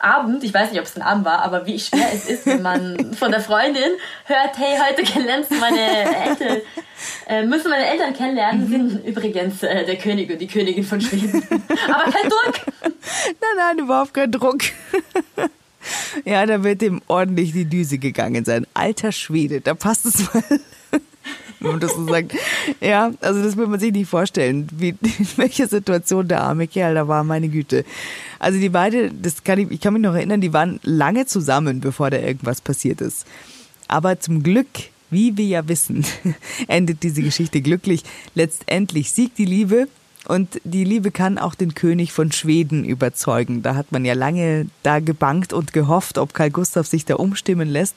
Abend, ich weiß nicht, ob es ein Abend war, aber wie schwer es ist, wenn man von der Freundin hört, hey, heute kennenlernst meine Eltern, äh, müssen meine Eltern kennenlernen, sind übrigens äh, der König und die Königin von Schweden. aber kein Druck! Nein, nein, überhaupt kein Druck. ja, da wird dem ordentlich die Düse gegangen sein. Alter Schwede, da passt es mal. Man das so sagt. Ja, also das will man sich nicht vorstellen, wie, in welcher Situation der arme Kerl da war, meine Güte. Also die beiden, das kann ich, ich kann mich noch erinnern, die waren lange zusammen, bevor da irgendwas passiert ist. Aber zum Glück, wie wir ja wissen, endet diese Geschichte glücklich. Letztendlich siegt die Liebe und die Liebe kann auch den König von Schweden überzeugen. Da hat man ja lange da gebankt und gehofft, ob Karl Gustav sich da umstimmen lässt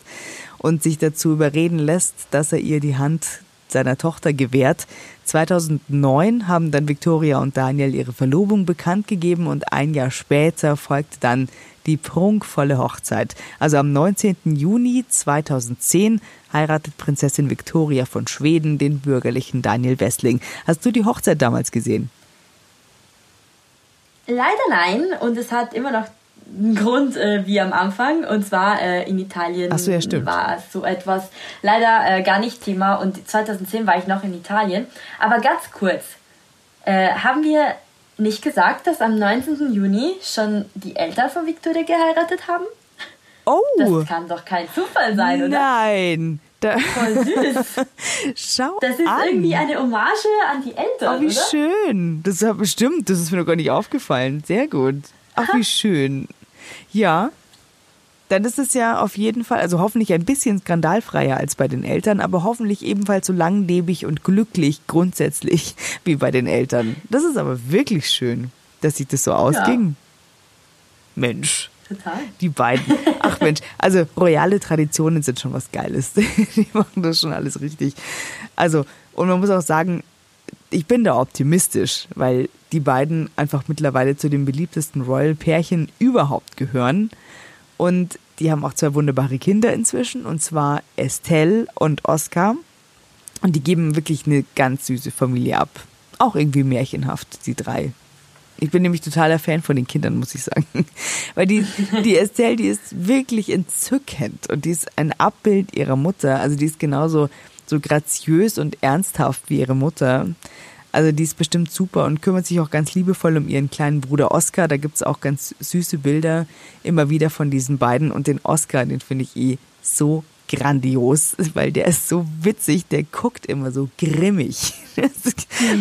und sich dazu überreden lässt, dass er ihr die Hand seiner Tochter gewährt. 2009 haben dann Victoria und Daniel ihre Verlobung bekannt gegeben und ein Jahr später folgte dann die prunkvolle Hochzeit. Also am 19. Juni 2010 heiratet Prinzessin Victoria von Schweden den bürgerlichen Daniel Wessling. Hast du die Hochzeit damals gesehen? Leider nein. Und es hat immer noch Grund äh, wie am Anfang. Und zwar äh, in Italien so, ja, war so etwas leider äh, gar nicht Thema. Und 2010 war ich noch in Italien. Aber ganz kurz, äh, haben wir nicht gesagt, dass am 19. Juni schon die Eltern von Victoria geheiratet haben? Oh, Das kann doch kein Zufall sein, oder? nein. Voll süß. schau Das ist an. irgendwie eine Hommage an die Eltern, Oh, wie oder? schön. Das ist ja bestimmt, das ist mir noch gar nicht aufgefallen. Sehr gut. Ach, wie schön. Ja, dann ist es ja auf jeden Fall, also hoffentlich ein bisschen skandalfreier als bei den Eltern, aber hoffentlich ebenfalls so langlebig und glücklich grundsätzlich wie bei den Eltern. Das ist aber wirklich schön, dass sich das so ausging. Mensch. Total. Die beiden. Ach Mensch, also royale Traditionen sind schon was Geiles. Die machen das schon alles richtig. Also, und man muss auch sagen, ich bin da optimistisch, weil die beiden einfach mittlerweile zu den beliebtesten Royal-Pärchen überhaupt gehören. Und die haben auch zwei wunderbare Kinder inzwischen, und zwar Estelle und Oscar. Und die geben wirklich eine ganz süße Familie ab. Auch irgendwie märchenhaft, die drei. Ich bin nämlich totaler Fan von den Kindern, muss ich sagen. Weil die, die Estelle, die ist wirklich entzückend und die ist ein Abbild ihrer Mutter. Also die ist genauso so graziös und ernsthaft wie ihre Mutter. Also die ist bestimmt super und kümmert sich auch ganz liebevoll um ihren kleinen Bruder Oscar. Da gibt's auch ganz süße Bilder immer wieder von diesen beiden. Und den Oscar, den finde ich eh so grandios, weil der ist so witzig, der guckt immer so grimmig.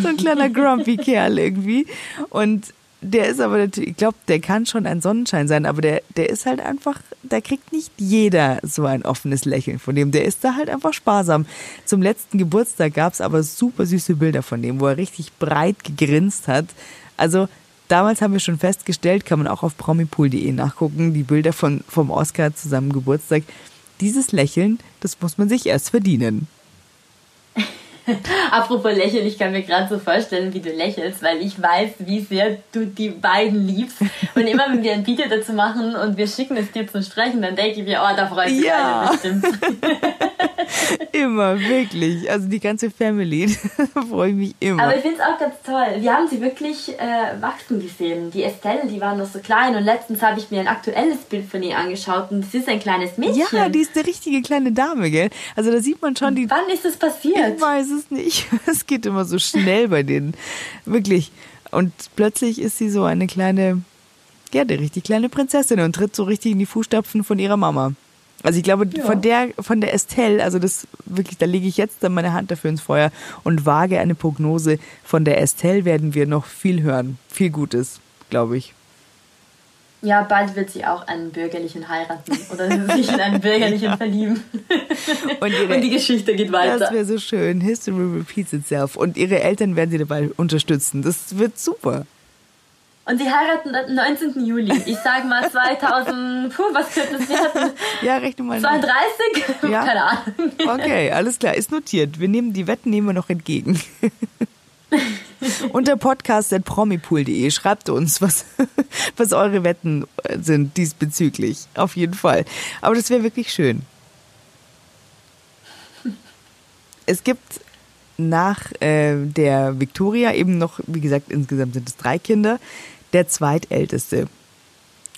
So ein kleiner grumpy Kerl irgendwie. Und der ist aber natürlich, ich glaube, der kann schon ein Sonnenschein sein, aber der, der ist halt einfach, da kriegt nicht jeder so ein offenes Lächeln von dem. Der ist da halt einfach sparsam. Zum letzten Geburtstag gab's aber super süße Bilder von dem, wo er richtig breit gegrinst hat. Also damals haben wir schon festgestellt, kann man auch auf promipool.de nachgucken, die Bilder von, vom Oscar zu seinem Geburtstag. Dieses Lächeln, das muss man sich erst verdienen. Apropos Lächeln, ich kann mir gerade so vorstellen, wie du lächelst, weil ich weiß, wie sehr du die beiden liebst. Und immer wenn wir ein Video dazu machen und wir schicken es dir zum Sprechen, dann denke ich mir, oh, da freut sich Ja. alle bestimmt. Immer, wirklich. Also die ganze Family, da freue ich mich immer. Aber ich finde es auch ganz toll. Wir haben sie wirklich äh, wachsen gesehen. Die Estelle, die war noch so klein und letztens habe ich mir ein aktuelles Bild von ihr angeschaut und sie ist ein kleines Mädchen. ja, die ist eine richtige kleine Dame, gell? Also da sieht man schon die. Wann ist das passiert? Ich weiß es nicht. Es geht immer so schnell bei denen. Wirklich. Und plötzlich ist sie so eine kleine, ja, eine richtig kleine Prinzessin und tritt so richtig in die Fußstapfen von ihrer Mama. Also ich glaube, ja. von der, von der Estelle, also das wirklich, da lege ich jetzt dann meine Hand dafür ins Feuer und wage eine Prognose. Von der Estelle werden wir noch viel hören. Viel Gutes, glaube ich. Ja, bald wird sie auch einen Bürgerlichen heiraten oder sich in einen Bürgerlichen ja. verlieben. Und, ihre, und, die Geschichte geht weiter. Das wäre so schön. History repeats itself. Und ihre Eltern werden sie dabei unterstützen. Das wird super. Und sie heiraten am 19. Juli. Ich sage mal 2000, puh, was könnte es werden? Ja, rechne mal. 32? Ja. Keine Ahnung. Okay, alles klar, ist notiert. Wir nehmen die Wetten nehmen wir noch entgegen. Unter podcast.promipool.de schreibt uns, was, was eure Wetten sind diesbezüglich. Auf jeden Fall. Aber das wäre wirklich schön. Es gibt nach äh, der Victoria eben noch, wie gesagt, insgesamt sind es drei Kinder. Der zweitälteste,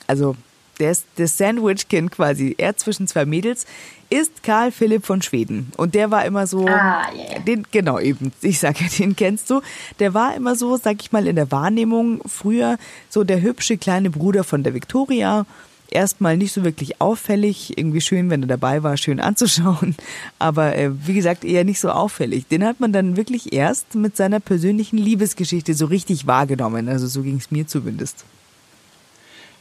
also der ist das Sandwich-Kind quasi, er zwischen zwei Mädels, ist Karl Philipp von Schweden. Und der war immer so, ah, yeah. den, genau eben, ich sage ja, den kennst du. Der war immer so, sag ich mal, in der Wahrnehmung früher so der hübsche kleine Bruder von der Victoria erstmal nicht so wirklich auffällig. Irgendwie schön, wenn er dabei war, schön anzuschauen. Aber äh, wie gesagt, eher nicht so auffällig. Den hat man dann wirklich erst mit seiner persönlichen Liebesgeschichte so richtig wahrgenommen. Also so ging es mir zumindest.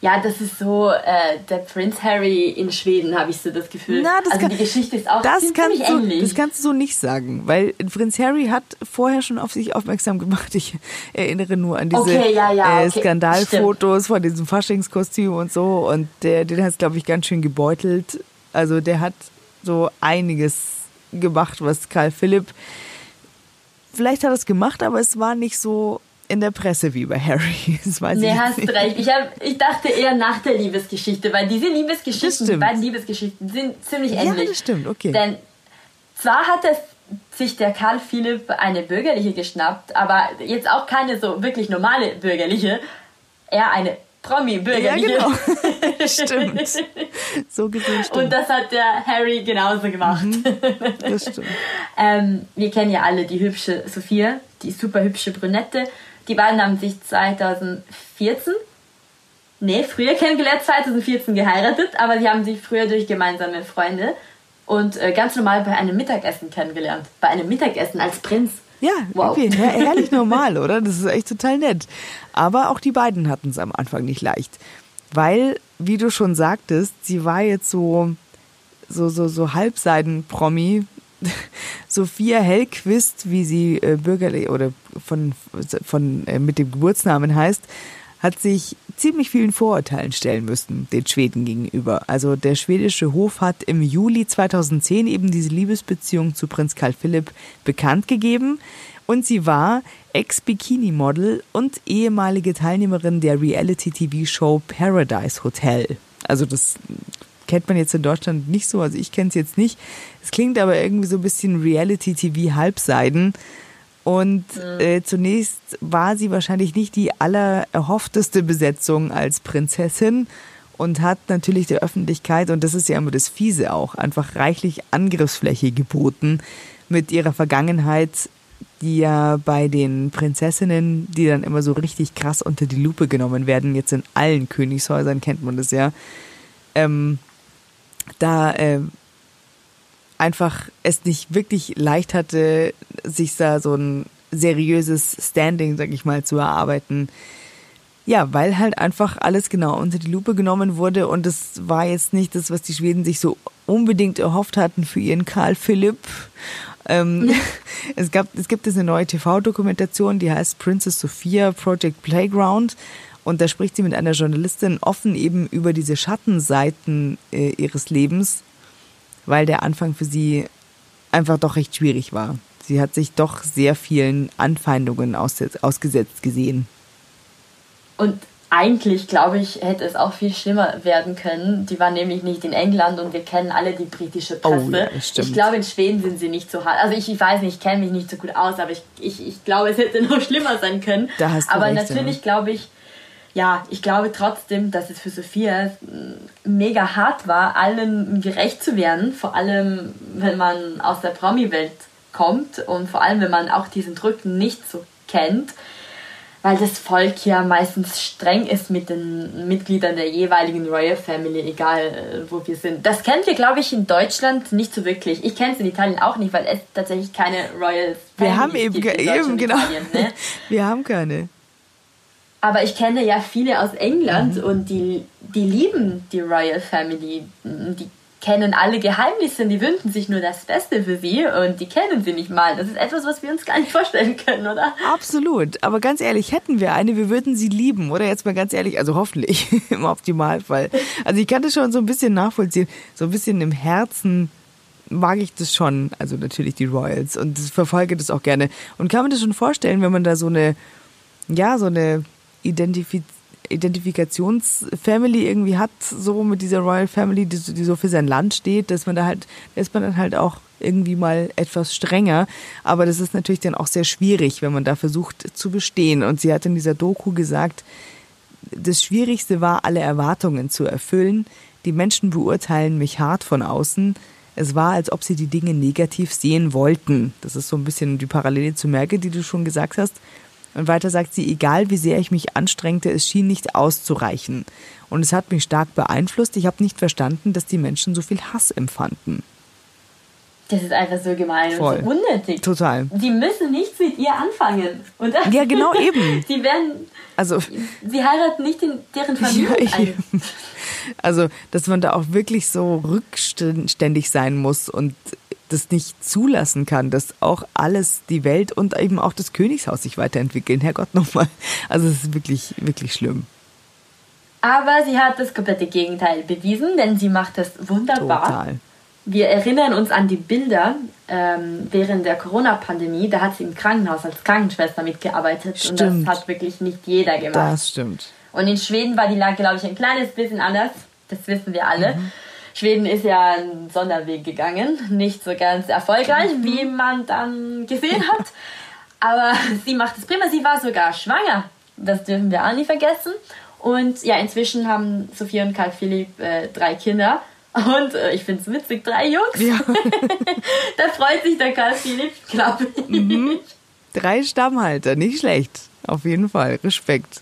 Ja, das ist so äh, der Prinz Harry in Schweden, habe ich so das Gefühl. Na, das also kann, die Geschichte ist auch das ziemlich kannst ähnlich. Du, das kannst du so nicht sagen, weil Prinz Harry hat vorher schon auf sich aufmerksam gemacht. Ich erinnere nur an diese okay, ja, ja, äh, Skandalfotos von diesem Faschingskostüm und so. Und der, den hat es, glaube ich, ganz schön gebeutelt. Also der hat so einiges gemacht, was Karl Philipp vielleicht hat er es gemacht, aber es war nicht so in der Presse wie bei Harry. Das weiß nee, ich hast nicht. recht. Ich, hab, ich dachte eher nach der Liebesgeschichte, weil diese Liebesgeschichten, die beiden Liebesgeschichten sind ziemlich ähnlich. Ja, das stimmt, okay. Denn zwar hat es sich der Karl Philipp eine bürgerliche geschnappt, aber jetzt auch keine so wirklich normale bürgerliche, eher eine Promi-bürgerliche. Ja, genau. stimmt. So gesehen stimmt. Und das hat der Harry genauso gemacht. Mhm, das stimmt. ähm, wir kennen ja alle die hübsche Sophia, die super hübsche Brünette. Die beiden haben sich 2014, nee, früher kennengelernt, 2014 geheiratet, aber sie haben sich früher durch gemeinsame Freunde und äh, ganz normal bei einem Mittagessen kennengelernt. Bei einem Mittagessen als Prinz. Ja, wow. okay, herrlich normal, oder? Das ist echt total nett. Aber auch die beiden hatten es am Anfang nicht leicht. Weil, wie du schon sagtest, sie war jetzt so, so, so, so Halbseiden-Promi, Sophia Hellquist, wie sie äh, bürgerlich oder von, von äh, mit dem Geburtsnamen heißt, hat sich ziemlich vielen Vorurteilen stellen müssen, den Schweden gegenüber. Also der schwedische Hof hat im Juli 2010 eben diese Liebesbeziehung zu Prinz Karl Philipp bekannt gegeben und sie war Ex-Bikini-Model und ehemalige Teilnehmerin der Reality-TV-Show Paradise Hotel. Also das kennt man jetzt in Deutschland nicht so, also ich kenne es jetzt nicht. Es klingt aber irgendwie so ein bisschen Reality-TV-Halbseiden. Und mhm. äh, zunächst war sie wahrscheinlich nicht die allererhoffteste Besetzung als Prinzessin und hat natürlich der Öffentlichkeit, und das ist ja immer das Fiese auch, einfach reichlich Angriffsfläche geboten mit ihrer Vergangenheit, die ja bei den Prinzessinnen, die dann immer so richtig krass unter die Lupe genommen werden, jetzt in allen Königshäusern kennt man das ja, ähm, da äh, einfach es nicht wirklich leicht hatte, sich da so ein seriöses Standing, sag ich mal, zu erarbeiten. Ja, weil halt einfach alles genau unter die Lupe genommen wurde und es war jetzt nicht das, was die Schweden sich so unbedingt erhofft hatten für ihren Karl Philipp. Ähm, es, gab, es gibt jetzt eine neue TV-Dokumentation, die heißt Princess Sophia Project Playground und da spricht sie mit einer Journalistin offen eben über diese Schattenseiten äh, ihres Lebens, weil der Anfang für sie einfach doch recht schwierig war. Sie hat sich doch sehr vielen Anfeindungen aus, ausgesetzt gesehen. Und eigentlich, glaube ich, hätte es auch viel schlimmer werden können. Die war nämlich nicht in England und wir kennen alle die britische Presse. Oh, ja, ich glaube, in Schweden sind sie nicht so hart. Also ich, ich weiß nicht, ich kenne mich nicht so gut aus, aber ich, ich, ich glaube, es hätte noch schlimmer sein können. Da hast du aber recht, natürlich ja. glaube ich, ja, ich glaube trotzdem, dass es für Sophia mega hart war, allen gerecht zu werden, vor allem wenn man aus der Promi-Welt kommt und vor allem wenn man auch diesen Druck nicht so kennt. weil das Volk ja meistens streng ist mit den Mitgliedern der jeweiligen Royal Family, egal äh, wo wir sind. Das kennt ihr, glaube ich, in Deutschland nicht so wirklich. Ich kenne es in Italien auch nicht, weil es tatsächlich keine Royal Family Wir haben eben, gibt eben genau. Italien, ne? Wir haben keine. Aber ich kenne ja viele aus England mhm. und die, die lieben die Royal Family. Die kennen alle Geheimnisse und die wünschen sich nur das Beste für sie und die kennen sie nicht mal. Das ist etwas, was wir uns gar nicht vorstellen können, oder? Absolut. Aber ganz ehrlich, hätten wir eine, wir würden sie lieben, oder? Jetzt mal ganz ehrlich, also hoffentlich im Optimalfall. Also ich kann das schon so ein bisschen nachvollziehen. So ein bisschen im Herzen mag ich das schon. Also natürlich die Royals und verfolge das auch gerne. Und kann man das schon vorstellen, wenn man da so eine, ja, so eine Identifizierung Identifikationsfamily irgendwie hat, so mit dieser Royal Family, die, die so für sein Land steht, dass man da halt, ist man dann halt auch irgendwie mal etwas strenger. Aber das ist natürlich dann auch sehr schwierig, wenn man da versucht zu bestehen. Und sie hat in dieser Doku gesagt, das Schwierigste war, alle Erwartungen zu erfüllen. Die Menschen beurteilen mich hart von außen. Es war, als ob sie die Dinge negativ sehen wollten. Das ist so ein bisschen die Parallele zu Merkel, die du schon gesagt hast. Und weiter sagt sie, egal wie sehr ich mich anstrengte, es schien nicht auszureichen. Und es hat mich stark beeinflusst. Ich habe nicht verstanden, dass die Menschen so viel Hass empfanden. Das ist einfach so gemein Voll. und so unnötig. Total. Die müssen nichts mit ihr anfangen. Und ja, genau eben. Die werden. Also, sie heiraten nicht in deren Familie ja. Also, dass man da auch wirklich so rückständig sein muss und das nicht zulassen kann, dass auch alles, die Welt und eben auch das Königshaus sich weiterentwickeln. Herrgott nochmal. Also es ist wirklich, wirklich schlimm. Aber sie hat das komplette Gegenteil bewiesen, denn sie macht das wunderbar. Total. Wir erinnern uns an die Bilder ähm, während der Corona-Pandemie. Da hat sie im Krankenhaus als Krankenschwester mitgearbeitet. Stimmt. Und das hat wirklich nicht jeder gemacht. Das stimmt. Und in Schweden war die Lage, glaube ich, ein kleines bisschen anders. Das wissen wir alle. Mhm. Schweden ist ja einen Sonderweg gegangen, nicht so ganz erfolgreich, mhm. wie man dann gesehen hat. Aber sie macht es prima. Sie war sogar schwanger. Das dürfen wir auch nicht vergessen. Und ja, inzwischen haben Sophia und Karl Philipp äh, drei Kinder. Und äh, ich finde es witzig, drei Jungs. Ja. da freut sich der Karl Philipp, glaube ich. Mhm. Drei Stammhalter, nicht schlecht. Auf jeden Fall. Respekt.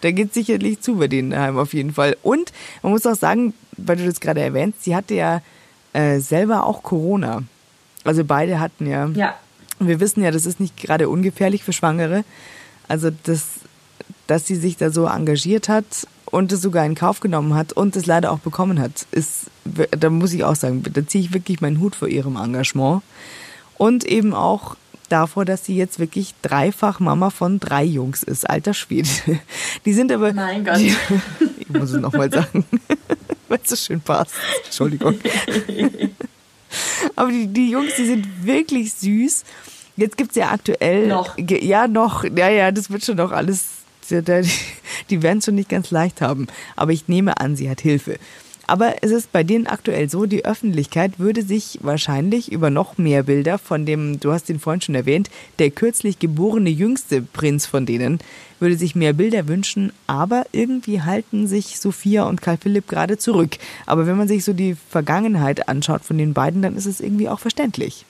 Da geht sicherlich zu bei denen daheim auf jeden Fall. Und man muss auch sagen, weil du das gerade erwähnst, sie hatte ja äh, selber auch Corona. Also beide hatten ja. Ja. Und wir wissen ja, das ist nicht gerade ungefährlich für Schwangere. Also das, dass sie sich da so engagiert hat und es sogar in Kauf genommen hat und es leider auch bekommen hat, ist, da muss ich auch sagen, da ziehe ich wirklich meinen Hut vor ihrem Engagement. Und eben auch davor, dass sie jetzt wirklich dreifach Mama von drei Jungs ist. Alter Schwede. Die sind aber. Mein Gott. Die, ich muss es nochmal sagen, weil es so schön passt. Entschuldigung. Aber die, die Jungs, die sind wirklich süß. Jetzt gibt es ja aktuell. Noch. Ja, noch. Ja, ja, das wird schon noch alles. Die, die werden es schon nicht ganz leicht haben. Aber ich nehme an, sie hat Hilfe. Aber es ist bei denen aktuell so, die Öffentlichkeit würde sich wahrscheinlich über noch mehr Bilder von dem, du hast ihn vorhin schon erwähnt, der kürzlich geborene jüngste Prinz von denen, würde sich mehr Bilder wünschen, aber irgendwie halten sich Sophia und Karl Philipp gerade zurück. Aber wenn man sich so die Vergangenheit anschaut von den beiden, dann ist es irgendwie auch verständlich.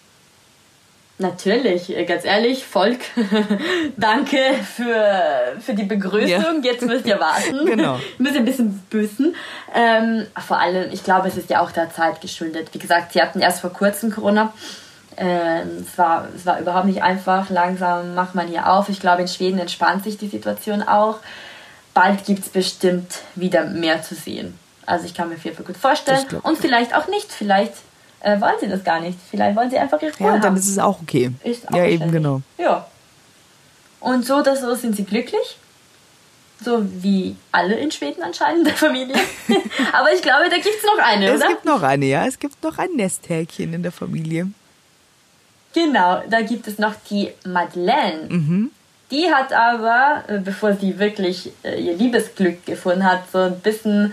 Natürlich, äh, ganz ehrlich, Volk, danke für, für die Begrüßung. Ja. Jetzt müsst ihr warten. Genau. müsst ihr ein bisschen büßen. Ähm, vor allem, ich glaube, es ist ja auch der Zeit geschuldet. Wie gesagt, sie hatten erst vor kurzem Corona. Ähm, es, war, es war überhaupt nicht einfach. Langsam macht man hier auf. Ich glaube, in Schweden entspannt sich die Situation auch. Bald gibt es bestimmt wieder mehr zu sehen. Also ich kann mir viel, viel gut vorstellen. Und vielleicht auch nicht. Vielleicht äh, wollen sie das gar nicht. Vielleicht wollen sie einfach ihre Ruhe Ja, und dann ist es auch okay. Ist auch ja, eben genau. Ja. Und so oder so sind sie glücklich. So wie alle in Schweden anscheinend der Familie. Aber ich glaube, da gibt es noch eine, es oder? Es gibt noch eine, ja. Es gibt noch ein Nesthäkchen in der Familie. Genau, da gibt es noch die Madeleine. Mhm. Die hat aber, äh, bevor sie wirklich äh, ihr Liebesglück gefunden hat, so ein bisschen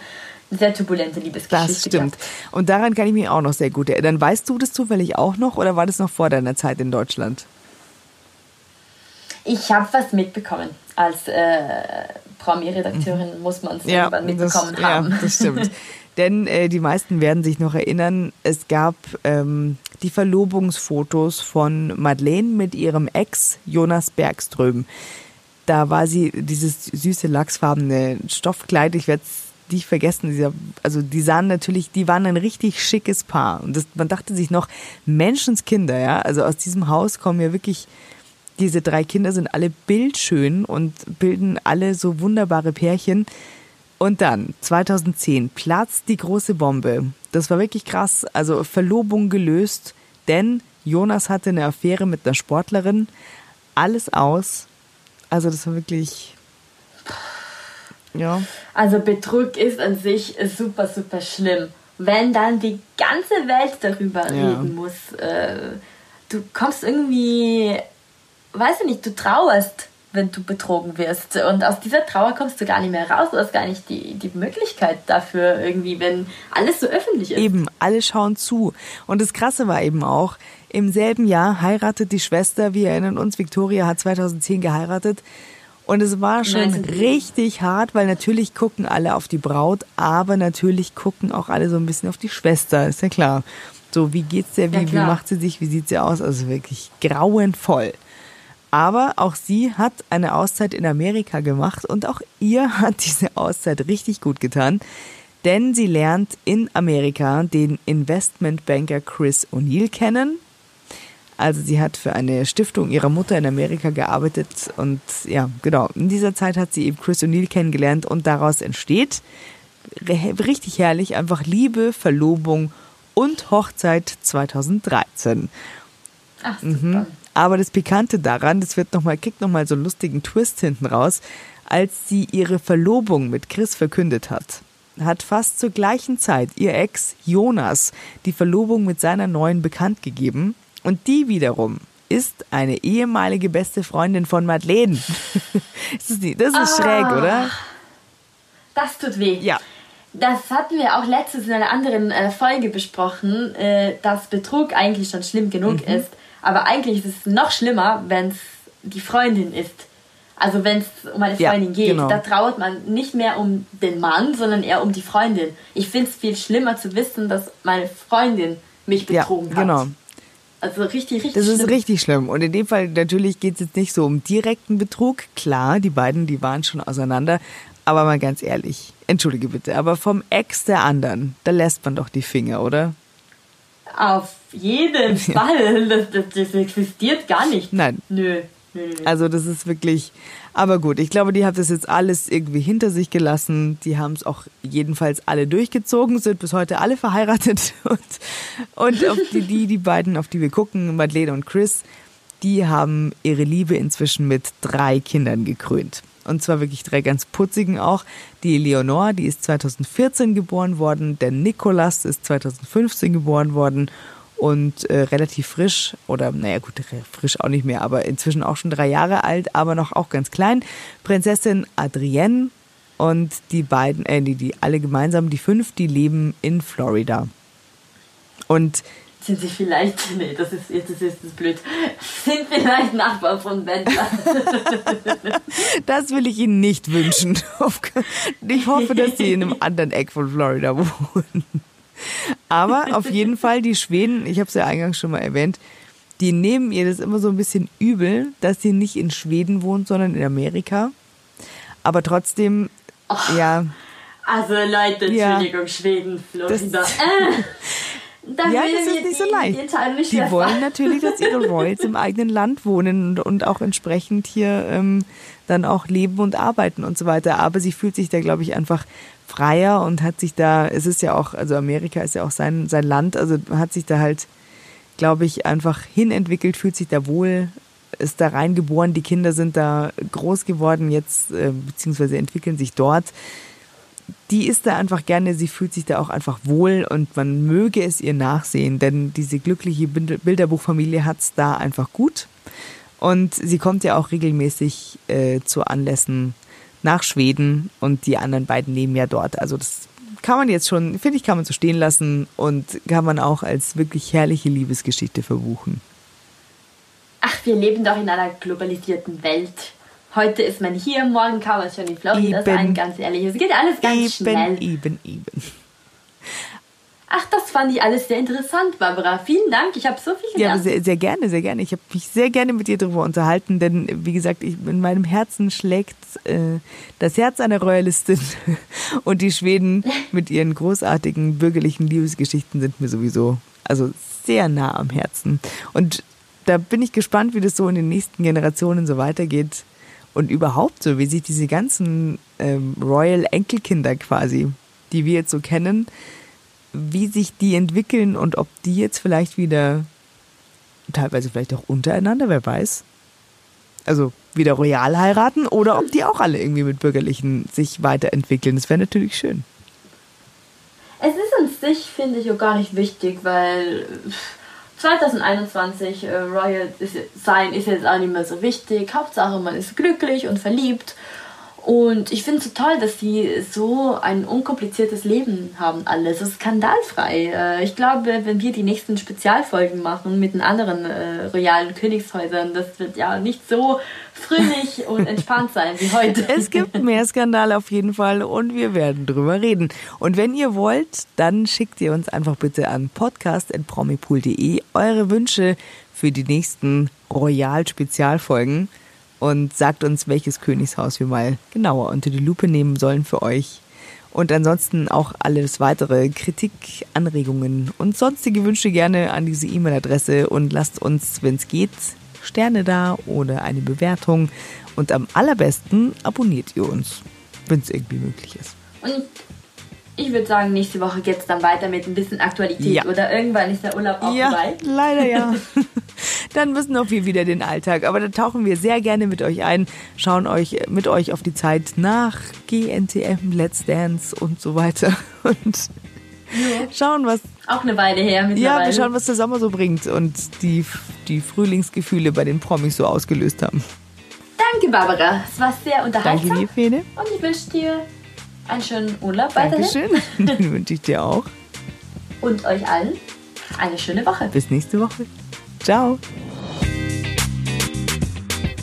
sehr turbulente Liebesgeschichte. Das stimmt. Gehabt. Und daran kann ich mich auch noch sehr gut erinnern. Weißt du das zufällig auch noch oder war das noch vor deiner Zeit in Deutschland? Ich habe was mitbekommen. Als äh, Promi-Redakteurin muss man es ja, irgendwann mitbekommen das, haben. Ja, das stimmt. Denn äh, die meisten werden sich noch erinnern, es gab ähm, die Verlobungsfotos von Madeleine mit ihrem Ex Jonas Bergström. da war sie dieses süße lachsfarbene Stoffkleid, ich werde es nicht vergessen, dieser, also die sahen natürlich, die waren ein richtig schickes Paar und das, man dachte sich noch, Menschenskinder, ja, also aus diesem Haus kommen ja wirklich, diese drei Kinder sind alle bildschön und bilden alle so wunderbare Pärchen. Und dann, 2010, platzt die große Bombe. Das war wirklich krass. Also Verlobung gelöst, denn Jonas hatte eine Affäre mit einer Sportlerin. Alles aus. Also das war wirklich. Ja. Also Betrug ist an sich super, super schlimm. Wenn dann die ganze Welt darüber ja. reden muss, äh, du kommst irgendwie, weiß ich nicht, du trauerst wenn du betrogen wirst. Und aus dieser Trauer kommst du gar nicht mehr raus. Du hast gar nicht die, die Möglichkeit dafür irgendwie, wenn alles so öffentlich ist. Eben, alle schauen zu. Und das Krasse war eben auch, im selben Jahr heiratet die Schwester, wir erinnern uns, Victoria hat 2010 geheiratet. Und es war schon richtig hart, weil natürlich gucken alle auf die Braut, aber natürlich gucken auch alle so ein bisschen auf die Schwester, ist ja klar. So, wie geht's der, wie, ja, wie macht sie sich, wie sieht sie aus? Also wirklich grauenvoll. Aber auch sie hat eine Auszeit in Amerika gemacht und auch ihr hat diese Auszeit richtig gut getan, denn sie lernt in Amerika den Investmentbanker Chris O'Neill kennen. Also sie hat für eine Stiftung ihrer Mutter in Amerika gearbeitet und ja, genau, in dieser Zeit hat sie eben Chris O'Neill kennengelernt und daraus entsteht richtig herrlich einfach Liebe, Verlobung und Hochzeit 2013. Ach. Mhm. Aber das Pikante daran, das wird noch mal, kriegt nochmal so einen lustigen Twist hinten raus, als sie ihre Verlobung mit Chris verkündet hat hat fast zur gleichen Zeit ihr Ex Jonas die Verlobung mit seiner neuen bekannt gegeben und die wiederum ist eine ehemalige beste Freundin von Madeleine. das ist, das ist ah, schräg, oder? Das tut weh. Ja. Das hatten wir auch letztens in einer anderen äh, Folge besprochen, äh, dass Betrug eigentlich schon schlimm genug mhm. ist. Aber eigentlich ist es noch schlimmer, wenn es die Freundin ist. Also wenn es um eine Freundin ja, geht, genau. da trauert man nicht mehr um den Mann, sondern eher um die Freundin. Ich finde es viel schlimmer zu wissen, dass meine Freundin mich betrogen ja, genau. hat. Also richtig, richtig Das schlimm. ist richtig schlimm. Und in dem Fall natürlich geht es jetzt nicht so um direkten Betrug. Klar, die beiden, die waren schon auseinander. Aber mal ganz ehrlich, entschuldige bitte, aber vom Ex der anderen, da lässt man doch die Finger, oder? Auf jeden Fall. Das, das, das existiert gar nicht. Nein. Nö. Also das ist wirklich, aber gut, ich glaube, die haben das jetzt alles irgendwie hinter sich gelassen. Die haben es auch jedenfalls alle durchgezogen, sind bis heute alle verheiratet. Und, und auf die, die, die beiden, auf die wir gucken, Madeleine und Chris, die haben ihre Liebe inzwischen mit drei Kindern gekrönt. Und zwar wirklich drei ganz putzigen auch. Die Leonore, die ist 2014 geboren worden. Der Nikolas ist 2015 geboren worden und äh, relativ frisch oder naja gut, frisch auch nicht mehr, aber inzwischen auch schon drei Jahre alt, aber noch auch ganz klein. Prinzessin Adrienne und die beiden, äh, die, die alle gemeinsam, die fünf, die leben in Florida. Und sind sie vielleicht, nee, das ist, jetzt ist das blöd, sind vielleicht Nachbarn von Wendler. das will ich Ihnen nicht wünschen. Ich hoffe, dass Sie in einem anderen Eck von Florida wohnen. Aber auf jeden Fall, die Schweden, ich habe es ja eingangs schon mal erwähnt, die nehmen ihr das immer so ein bisschen übel, dass sie nicht in Schweden wohnt, sondern in Amerika. Aber trotzdem, oh, ja. Also Leute, Entschuldigung, ja, Schweden, Florida. Das, äh, ja, das ist nicht so leicht. Die, die wollen natürlich, dass ihre Royals im eigenen Land wohnen und, und auch entsprechend hier ähm, dann auch leben und arbeiten und so weiter. Aber sie fühlt sich da, glaube ich, einfach freier und hat sich da, es ist ja auch, also Amerika ist ja auch sein, sein Land, also hat sich da halt, glaube ich, einfach hinentwickelt, fühlt sich da wohl, ist da reingeboren, die Kinder sind da groß geworden jetzt, äh, beziehungsweise entwickeln sich dort. Die ist da einfach gerne, sie fühlt sich da auch einfach wohl und man möge es ihr nachsehen, denn diese glückliche Bilderbuchfamilie hat es da einfach gut. Und sie kommt ja auch regelmäßig äh, zu Anlässen nach Schweden und die anderen beiden leben ja dort. Also das kann man jetzt schon, finde ich, kann man so stehen lassen und kann man auch als wirklich herrliche Liebesgeschichte verbuchen. Ach, wir leben doch in einer globalisierten Welt. Heute ist man hier, morgen kann man schon in Florida eben, sein, ganz ehrlich. Es geht alles ganz eben, schnell. Eben, eben. Ach, das fand ich alles sehr interessant, Barbara. Vielen Dank. Ich habe so viel gelernt. Ja, sehr, sehr gerne, sehr gerne. Ich habe mich sehr gerne mit dir darüber unterhalten, denn wie gesagt, ich, in meinem Herzen schlägt äh, das Herz einer Royalistin und die Schweden mit ihren großartigen bürgerlichen Liebesgeschichten sind mir sowieso also sehr nah am Herzen. Und da bin ich gespannt, wie das so in den nächsten Generationen so weitergeht und überhaupt so, wie sich diese ganzen ähm, Royal Enkelkinder quasi, die wir jetzt so kennen, wie sich die entwickeln und ob die jetzt vielleicht wieder, teilweise vielleicht auch untereinander, wer weiß. Also wieder royal heiraten oder ob die auch alle irgendwie mit Bürgerlichen sich weiterentwickeln. Das wäre natürlich schön. Es ist an sich, finde ich, auch gar nicht wichtig, weil 2021 äh, Royal sein ist jetzt auch nicht mehr so wichtig. Hauptsache, man ist glücklich und verliebt und ich finde es so toll, dass die so ein unkompliziertes Leben haben, alles. So skandalfrei. Äh, ich glaube, wenn wir die nächsten Spezialfolgen machen mit den anderen äh, royalen Königshäusern, das wird ja nicht so fröhlich und entspannt sein wie heute. Es gibt mehr Skandale auf jeden Fall und wir werden drüber reden. Und wenn ihr wollt, dann schickt ihr uns einfach bitte an podcast.promipool.de eure Wünsche für die nächsten Royal-Spezialfolgen und sagt uns, welches Königshaus wir mal genauer unter die Lupe nehmen sollen für euch. Und ansonsten auch alles weitere Kritik, Anregungen und sonstige Wünsche gerne an diese E-Mail-Adresse und lasst uns, wenn es geht, Sterne da oder eine Bewertung. Und am allerbesten abonniert ihr uns, wenn es irgendwie möglich ist. Und ich würde sagen, nächste Woche geht es dann weiter mit ein bisschen Aktualität. Ja. Oder irgendwann ist der Urlaub auch ja, vorbei. Leider ja. dann müssen auch wir wieder den Alltag. Aber da tauchen wir sehr gerne mit euch ein, schauen euch mit euch auf die Zeit nach GNTM, Let's Dance und so weiter. Und ja. schauen, was. Auch eine Weile her Ja, wir schauen, was der Sommer so bringt und die, die Frühlingsgefühle bei den Promis so ausgelöst haben. Danke, Barbara. Es war sehr unterhaltsam. Danke dir, Fede. Und ich wünsche dir einen schönen Urlaub weiterhin. Dankeschön. Den wünsche ich dir auch. Und euch allen eine schöne Woche. Bis nächste Woche. Ciao.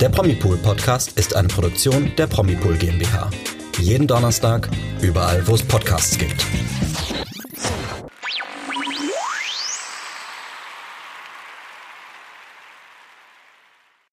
Der Promipool Podcast ist eine Produktion der Promipool GmbH. Jeden Donnerstag, überall, wo es Podcasts gibt.